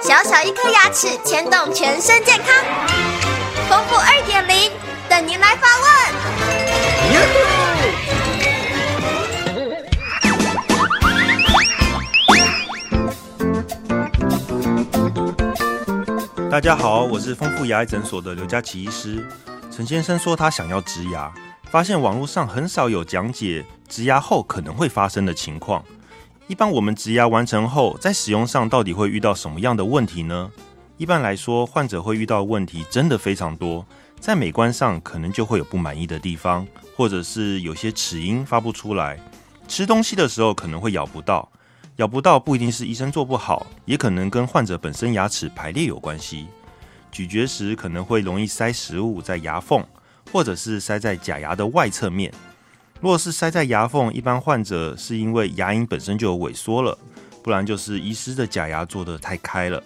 小小一颗牙齿牵动全身健康，丰富二点零等您来发问。大家好，我是丰富牙医诊所的刘佳琪医师。陈先生说他想要植牙，发现网络上很少有讲解植牙后可能会发生的情况。一般我们植牙完成后，在使用上到底会遇到什么样的问题呢？一般来说，患者会遇到问题真的非常多，在美观上可能就会有不满意的地方，或者是有些齿音发不出来，吃东西的时候可能会咬不到，咬不到不一定是医生做不好，也可能跟患者本身牙齿排列有关系。咀嚼时可能会容易塞食物在牙缝，或者是塞在假牙的外侧面。若是塞在牙缝，一般患者是因为牙龈本身就有萎缩了，不然就是医师的假牙做得太开了，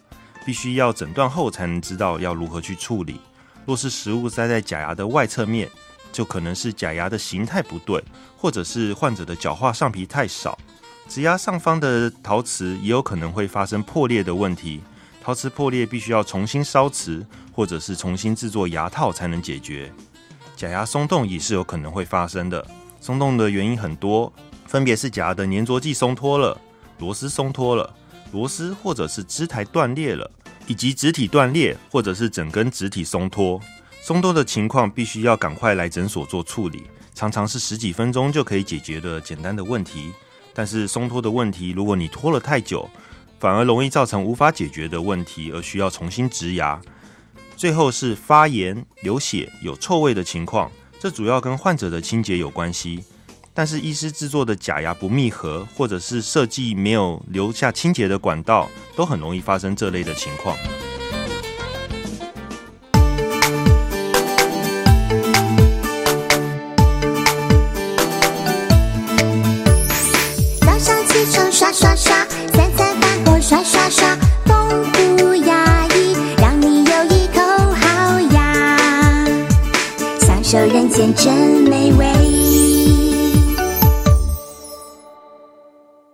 必须要诊断后才能知道要如何去处理。若是食物塞在假牙的外侧面，就可能是假牙的形态不对，或者是患者的角化上皮太少。植牙上方的陶瓷也有可能会发生破裂的问题，陶瓷破裂必须要重新烧瓷，或者是重新制作牙套才能解决。假牙松动也是有可能会发生的。松动的原因很多，分别是假的粘着剂松脱了、螺丝松脱了、螺丝或者是支台断裂了，以及植体断裂或者是整根植体松脱。松脱的情况必须要赶快来诊所做处理，常常是十几分钟就可以解决的简单的问题。但是松脱的问题，如果你拖了太久，反而容易造成无法解决的问题，而需要重新植牙。最后是发炎、流血、有臭味的情况。这主要跟患者的清洁有关系，但是医师制作的假牙不密合，或者是设计没有留下清洁的管道，都很容易发生这类的情况。早上起床刷刷刷，三餐饭后刷刷刷。这人间真美味。